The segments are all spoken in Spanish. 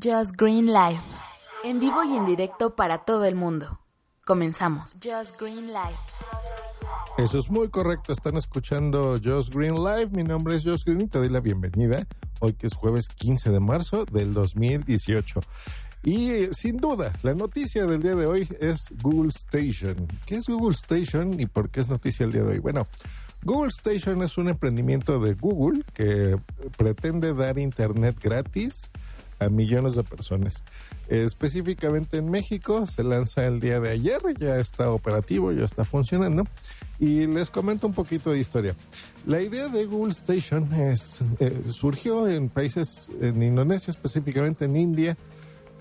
Just Green Live. En vivo y en directo para todo el mundo. Comenzamos. Just Green Live. Eso es muy correcto. Están escuchando Just Green Live. Mi nombre es Just Green y te doy la bienvenida. Hoy que es jueves 15 de marzo del 2018. Y eh, sin duda, la noticia del día de hoy es Google Station. ¿Qué es Google Station y por qué es noticia el día de hoy? Bueno, Google Station es un emprendimiento de Google que pretende dar internet gratis millones de personas. Específicamente en México se lanza el día de ayer, ya está operativo, ya está funcionando. Y les comento un poquito de historia. La idea de Google Station es, eh, surgió en países, en Indonesia, específicamente en India,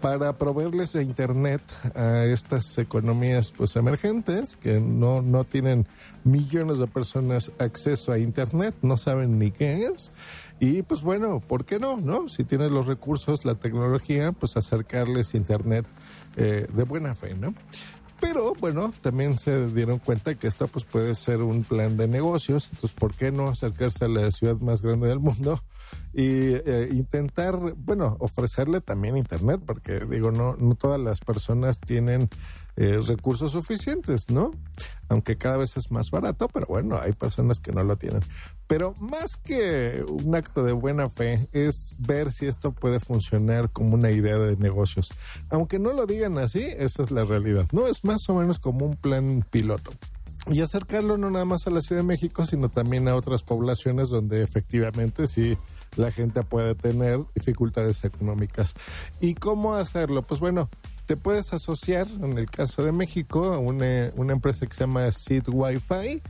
para proveerles de internet a estas economías pues emergentes que no, no tienen millones de personas acceso a internet, no saben ni qué es. Y pues bueno, ¿por qué no? ¿No? Si tienes los recursos, la tecnología, pues acercarles internet eh, de buena fe, ¿no? Pero bueno, también se dieron cuenta que esto pues puede ser un plan de negocios, entonces ¿por qué no acercarse a la ciudad más grande del mundo y eh, intentar, bueno, ofrecerle también internet, porque digo, no, no todas las personas tienen eh, recursos suficientes, ¿no? Aunque cada vez es más barato, pero bueno, hay personas que no lo tienen. Pero más que un acto de buena fe es ver si esto puede funcionar como una idea de negocios. Aunque no lo digan así, esa es la realidad, ¿no? Es más o menos como un plan piloto y acercarlo no nada más a la Ciudad de México, sino también a otras poblaciones donde efectivamente sí la gente puede tener dificultades económicas. ¿Y cómo hacerlo? Pues bueno, te puedes asociar, en el caso de México, a una, empresa que se llama Seed Wi-Fi,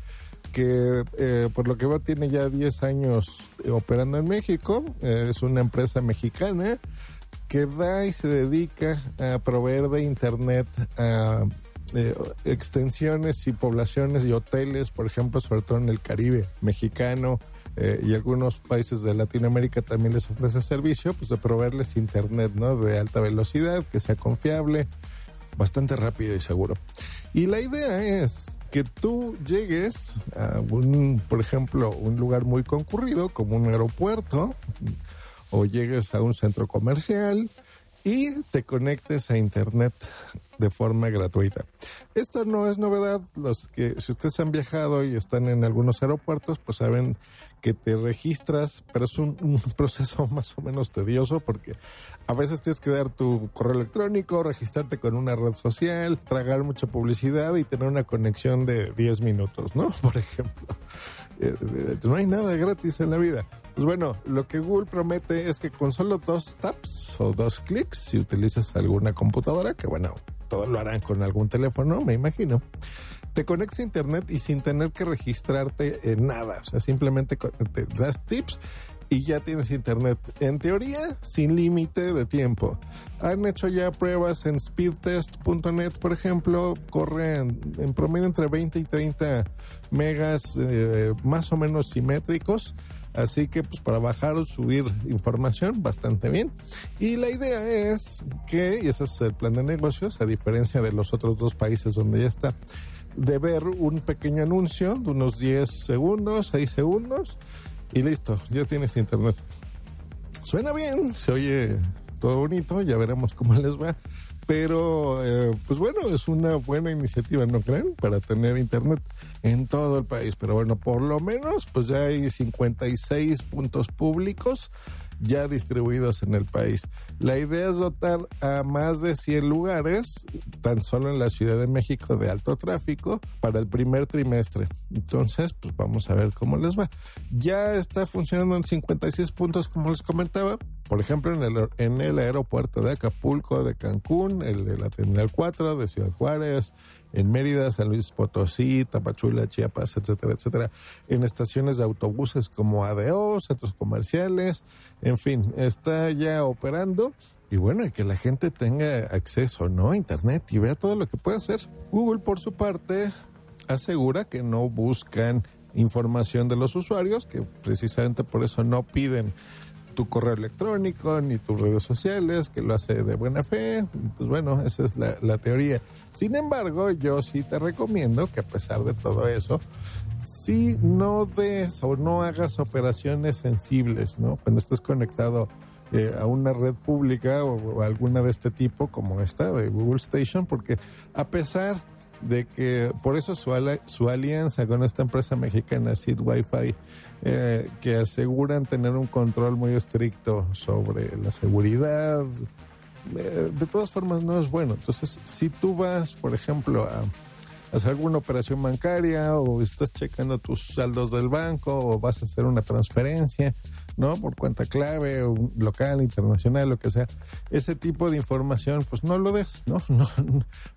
que eh, por lo que veo tiene ya 10 años operando en México. Eh, es una empresa mexicana que da y se dedica a proveer de Internet a eh, extensiones y poblaciones y hoteles, por ejemplo, sobre todo en el Caribe mexicano, eh, y algunos países de Latinoamérica también les ofrece servicio, pues de proveerles internet, ¿no? De alta velocidad, que sea confiable, bastante rápido y seguro. Y la idea es que tú llegues a un, por ejemplo, un lugar muy concurrido como un aeropuerto o llegues a un centro comercial y te conectes a internet de forma gratuita. Esto no es novedad. Los que, si ustedes han viajado y están en algunos aeropuertos, pues saben que te registras, pero es un, proceso más o menos tedioso porque a veces tienes que dar tu correo electrónico, registrarte con una red social, tragar mucha publicidad y tener una conexión de 10 minutos, ¿no? Por ejemplo. Eh, eh, no hay nada gratis en la vida. Pues bueno, lo que Google promete es que con solo dos taps o dos clics, si utilizas alguna computadora, que bueno, todos lo harán con algún teléfono, me imagino te conectas a internet y sin tener que registrarte en nada. O sea, simplemente te das tips y ya tienes internet. En teoría, sin límite de tiempo. Han hecho ya pruebas en speedtest.net, por ejemplo, corren en promedio entre 20 y 30 megas eh, más o menos simétricos. Así que pues para bajar o subir información bastante bien. Y la idea es que, y ese es el plan de negocios, a diferencia de los otros dos países donde ya está, de ver un pequeño anuncio de unos 10 segundos, 6 segundos y listo, ya tienes internet. Suena bien, se oye todo bonito, ya veremos cómo les va. Pero, eh, pues bueno, es una buena iniciativa, ¿no creen? Para tener internet en todo el país. Pero bueno, por lo menos, pues ya hay 56 puntos públicos ya distribuidos en el país. La idea es dotar a más de 100 lugares, tan solo en la Ciudad de México, de alto tráfico para el primer trimestre. Entonces, pues vamos a ver cómo les va. Ya está funcionando en 56 puntos, como les comentaba. Por ejemplo, en el, aeropuerto de Acapulco, de Cancún, el de la Terminal 4, de Ciudad Juárez, en Mérida, San Luis Potosí, Tapachula, Chiapas, etcétera, etcétera, en estaciones de autobuses como ADO, centros comerciales, en fin, está ya operando y bueno, y que la gente tenga acceso, ¿no? A Internet y vea todo lo que puede hacer. Google, por su parte, asegura que no buscan información de los usuarios, que precisamente por eso no piden tu correo electrónico ni tus redes sociales, que lo hace de buena fe. Pues bueno, esa es la, teoría. Sin embargo, yo sí te recomiendo que a pesar de todo eso, si no des o no hagas operaciones sensibles, ¿no? Cuando estés conectado eh, a una red pública o, alguna de este tipo como esta de Google Station, porque a pesar de que por eso su, alianza con esta empresa mexicana Seed Wi-Fi, eh, que aseguran tener un control muy estricto sobre la seguridad, eh, de todas formas no es bueno. Entonces, si tú vas, por ejemplo, a hacer alguna operación bancaria o estás checando tus saldos del banco o vas a hacer una transferencia, ¿no? Por cuenta clave, local, internacional, lo que sea. Ese tipo de información, pues no lo des, ¿no?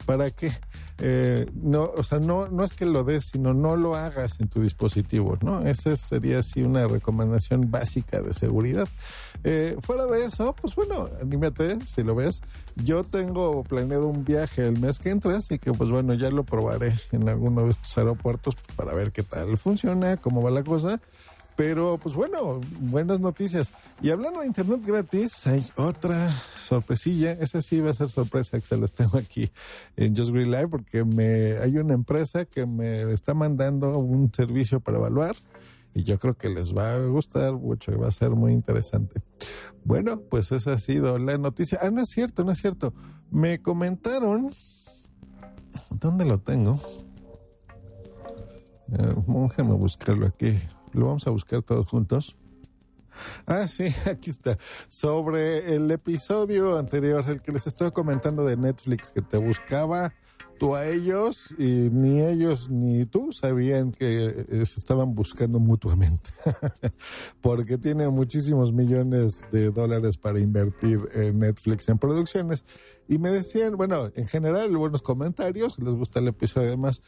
¿Para qué? Eh, no, o sea, no, no es que lo des, sino no lo hagas en tu dispositivo, ¿no? Esa sería así una recomendación básica de seguridad. Eh, fuera de eso, pues bueno, anímate si lo ves. Yo tengo planeado un viaje el mes que entra, así que pues bueno, ya lo probaré en alguno de estos aeropuertos para ver qué tal funciona, cómo va la cosa. Pero pues bueno, buenas noticias. Y hablando de internet gratis, hay otra sorpresilla. Esa sí va a ser sorpresa que se las tengo aquí en Just Live porque me hay una empresa que me está mandando un servicio para evaluar y yo creo que les va a gustar mucho y va a ser muy interesante. Bueno, pues esa ha sido la noticia. Ah, no es cierto, no es cierto. Me comentaron. ¿Dónde lo tengo? Eh, buscarlo aquí. Lo vamos a buscar todos juntos. Ah, sí, aquí está. Sobre el episodio anterior, el que les estoy comentando de Netflix, que te buscaba tú a ellos y ni ellos ni tú sabían que eh, se estaban buscando mutuamente. Porque tiene muchísimos millones de dólares para invertir en Netflix en producciones. Y me decían, bueno, en general, buenos comentarios, les gusta el episodio además,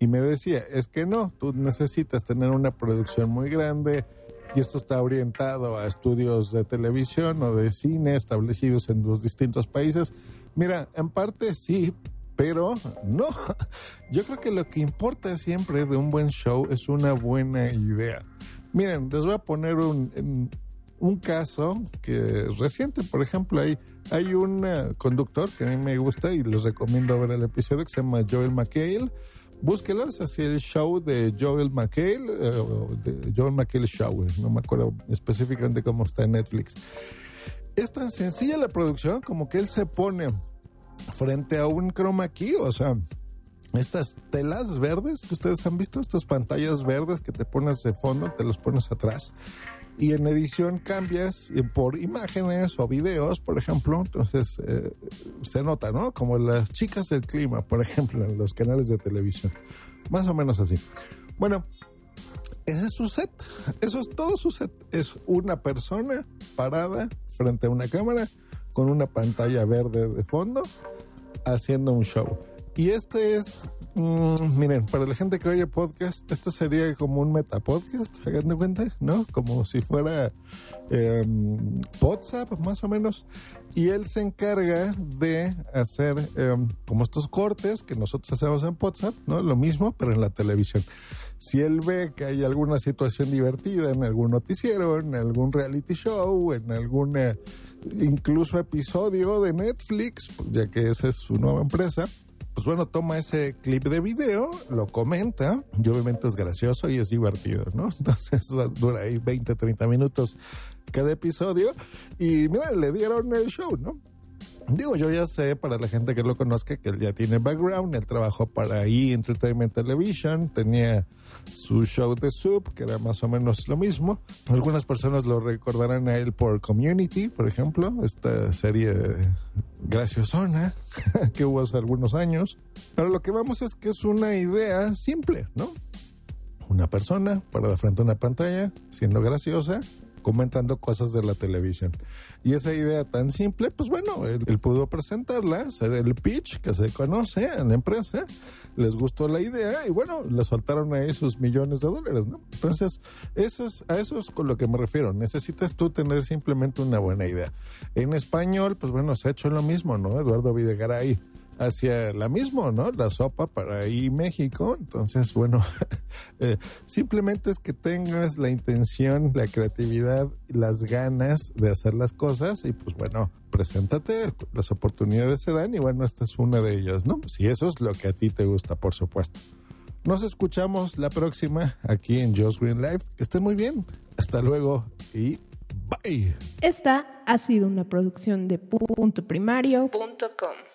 y me decía, es que no, tú necesitas tener una producción muy grande y esto está orientado a estudios de televisión o de cine establecidos en los distintos países. Mira, en parte sí, pero no. Yo creo que lo que importa siempre de un buen show es una buena idea. Miren, les voy a poner un, un caso que reciente, por ejemplo, hay, hay un eh, conductor que a mí me gusta y les recomiendo ver el episodio que se llama Joel McHale búsquelo, es así el show de Joel McHale, eh, de Joel McHale Show, no me acuerdo específicamente cómo está en Netflix. Es tan sencilla la producción como que él se pone frente a un chroma key, o sea, estas telas verdes que ustedes han visto, estas pantallas verdes que te pones de fondo, te los pones atrás y en edición cambias por imágenes o videos, por ejemplo, entonces eh, se nota, ¿no? Como las chicas del clima, por ejemplo, en los canales de televisión. Más o menos así. Bueno, ese es su set. Eso es todo su set. Es una persona parada frente a una cámara con una pantalla verde de fondo haciendo un show. Y este es Mm, miren, para la gente que oye podcast, esto sería como un metapodcast, hagan de cuenta, ¿no? Como si fuera eh, WhatsApp, más o menos. Y él se encarga de hacer em, como estos cortes que nosotros hacemos en WhatsApp, ¿no? Lo mismo, pero en la televisión. Si él ve que hay alguna situación divertida en algún noticiero, en algún reality show, en algún incluso episodio de Netflix, ya que esa es su nueva empresa, pues bueno, toma ese clip de video, lo comenta, y obviamente es gracioso y es divertido, ¿no? Entonces dura ahí 20, 30 minutos cada episodio y mira, le dieron el show, ¿no? Digo, yo ya sé, para la gente que lo conozca, que él ya tiene background, él trabajó para E! Entertainment Television, tenía su show de Soup, que era más o menos lo mismo. Algunas personas lo recordarán a él por Community, por ejemplo, esta serie graciosona que hubo hace algunos años. Pero lo que vamos es que es una idea simple, ¿no? Una persona parada frente a una pantalla, siendo graciosa, comentando cosas de la televisión. Y esa idea tan simple, pues bueno, él, pudo presentarla, hacer el pitch que se conoce en la empresa, les gustó la idea y bueno, le soltaron ahí sus millones de dólares, ¿no? Entonces, eso es, a eso es con lo que me refiero. Necesitas tú tener simplemente una buena idea. En español, pues bueno, se ha hecho lo mismo, ¿no? Eduardo Videgaray hacia la misma, ¿no? La sopa para ahí México. Entonces, bueno, eh, simplemente es que tengas la intención, la creatividad, las ganas de hacer las cosas y pues bueno, preséntate, las oportunidades se dan y bueno, esta es una de ellas, ¿no? Si eso es lo que a ti te gusta, por supuesto. Nos escuchamos la próxima aquí en Joe's Green Life. Que estén muy bien. Hasta luego y Bye. Esta ha sido una producción de puntoprimario.com.